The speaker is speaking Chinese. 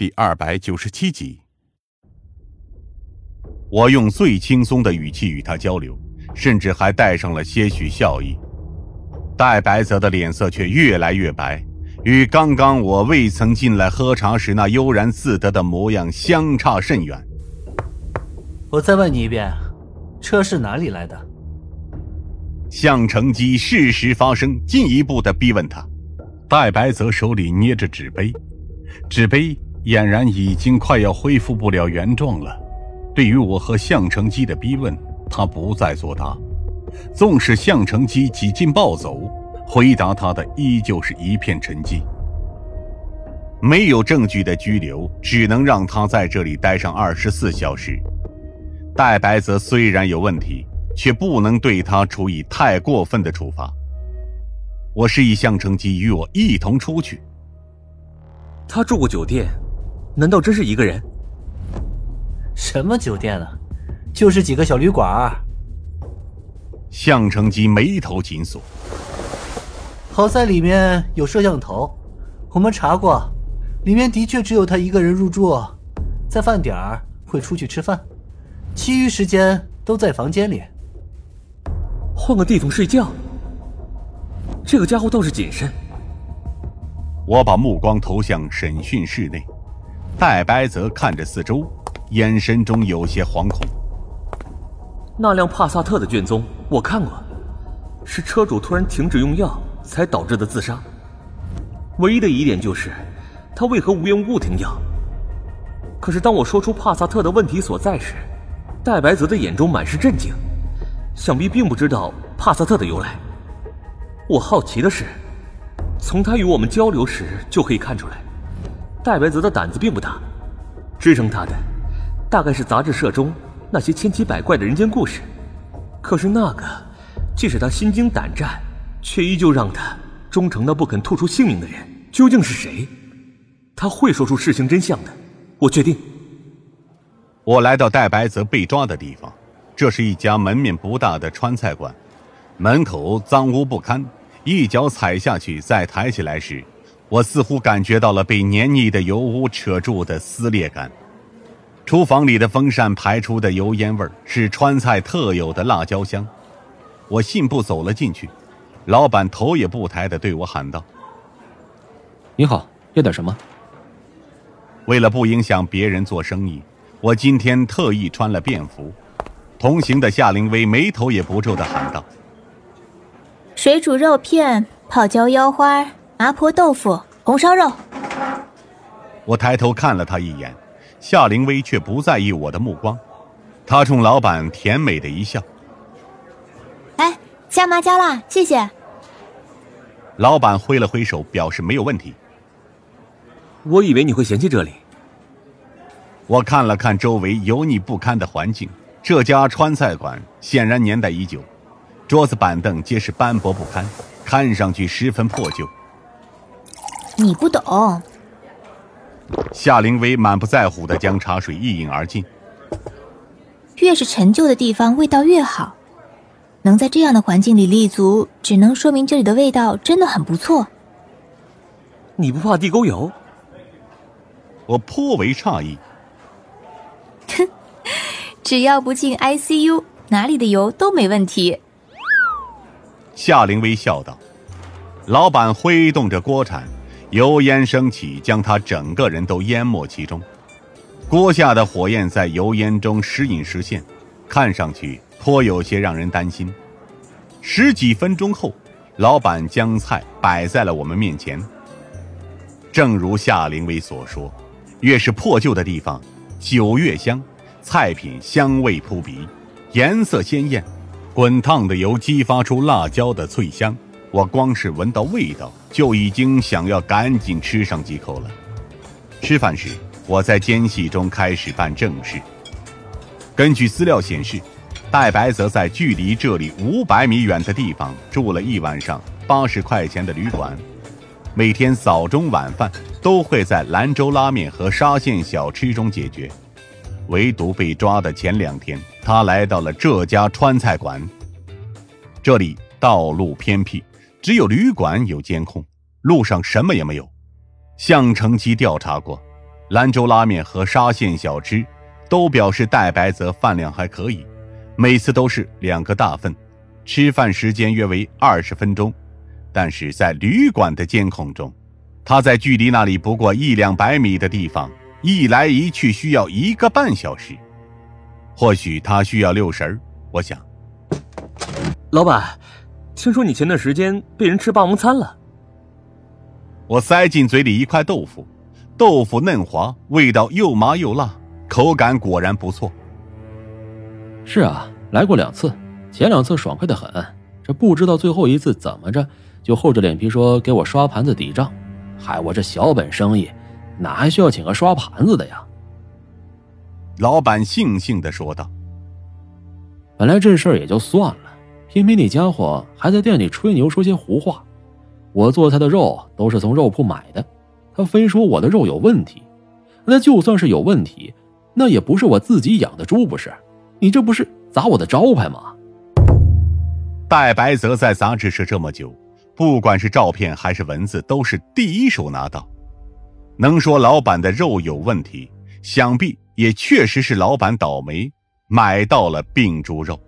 第二百九十七集。我用最轻松的语气与他交流，甚至还带上了些许笑意。戴白泽的脸色却越来越白，与刚刚我未曾进来喝茶时那悠然自得的模样相差甚远。我再问你一遍，车是哪里来的？向成基适时发声，进一步的逼问他。戴白泽手里捏着纸杯，纸杯俨然已经快要恢复不了原状了。对于我和向成基的逼问，他不再作答。纵使向成基几近暴走，回答他的依旧是一片沉寂。没有证据的拘留，只能让他在这里待上二十四小时。戴白泽虽然有问题。却不能对他处以太过分的处罚。我示意向成基与我一同出去。他住过酒店，难道真是一个人？什么酒店啊？就是几个小旅馆。项成基眉头紧锁。好在里面有摄像头，我们查过，里面的确只有他一个人入住，在饭点儿会出去吃饭，其余时间都在房间里。换个地方睡觉，这个家伙倒是谨慎。我把目光投向审讯室内，戴白泽看着四周，眼神中有些惶恐。那辆帕萨特的卷宗我看过，是车主突然停止用药才导致的自杀。唯一的疑点就是他为何无缘无故停药。可是当我说出帕萨特的问题所在时，戴白泽的眼中满是震惊。想必并不知道帕萨特的由来。我好奇的是，从他与我们交流时就可以看出来，戴白泽的胆子并不大。支撑他的，大概是杂志社中那些千奇百怪的人间故事。可是那个，即使他心惊胆战，却依旧让他忠诚到不肯吐出姓名的人，究竟是谁？他会说出事情真相的。我决定。我来到戴白泽被抓的地方。这是一家门面不大的川菜馆，门口脏污不堪，一脚踩下去，再抬起来时，我似乎感觉到了被黏腻的油污扯住的撕裂感。厨房里的风扇排出的油烟味儿是川菜特有的辣椒香。我信步走了进去，老板头也不抬地对我喊道：“你好，要点什么？”为了不影响别人做生意，我今天特意穿了便服。同行的夏灵薇眉头也不皱的喊道：“水煮肉片、泡椒腰花、麻婆豆腐、红烧肉。”我抬头看了他一眼，夏灵薇却不在意我的目光，她冲老板甜美的一笑：“哎，加麻加辣，谢谢。”老板挥了挥手，表示没有问题。我以为你会嫌弃这里。我看了看周围油腻不堪的环境。这家川菜馆显然年代已久，桌子板凳皆是斑驳不堪，看上去十分破旧。你不懂。夏灵薇满不在乎的将茶水一饮而尽。越是陈旧的地方，味道越好。能在这样的环境里立足，只能说明这里的味道真的很不错。你不怕地沟油？我颇为诧异。哼。只要不进 ICU，哪里的油都没问题。夏灵薇笑道：“老板挥动着锅铲，油烟升起，将他整个人都淹没其中。锅下的火焰在油烟中时隐时现，看上去颇有些让人担心。十几分钟后，老板将菜摆在了我们面前。正如夏灵薇所说，越是破旧的地方，酒越香。”菜品香味扑鼻，颜色鲜艳，滚烫的油激发出辣椒的脆香。我光是闻到味道，就已经想要赶紧吃上几口了。吃饭时，我在间隙中开始办正事。根据资料显示，戴白泽在距离这里五百米远的地方住了一晚上八十块钱的旅馆，每天早中晚饭都会在兰州拉面和沙县小吃中解决。唯独被抓的前两天，他来到了这家川菜馆。这里道路偏僻，只有旅馆有监控，路上什么也没有。向成基调查过，兰州拉面和沙县小吃都表示戴白泽饭量还可以，每次都是两个大份，吃饭时间约为二十分钟。但是在旅馆的监控中，他在距离那里不过一两百米的地方，一来一去需要一个半小时。或许他需要六神，我想。老板，听说你前段时间被人吃霸王餐了。我塞进嘴里一块豆腐，豆腐嫩滑，味道又麻又辣，口感果然不错。是啊，来过两次，前两次爽快的很，这不知道最后一次怎么着，就厚着脸皮说给我刷盘子抵账。嗨，我这小本生意，哪还需要请个刷盘子的呀？老板悻悻的说道：“本来这事儿也就算了，偏偏那家伙还在店里吹牛说些胡话。”我做他的肉都是从肉铺买的，他非说我的肉有问题，那就算是有问题，那也不是我自己养的猪，不是？你这不是砸我的招牌吗？戴白泽在杂志社这么久，不管是照片还是文字，都是第一手拿到。能说老板的肉有问题，想必也确实是老板倒霉，买到了病猪肉。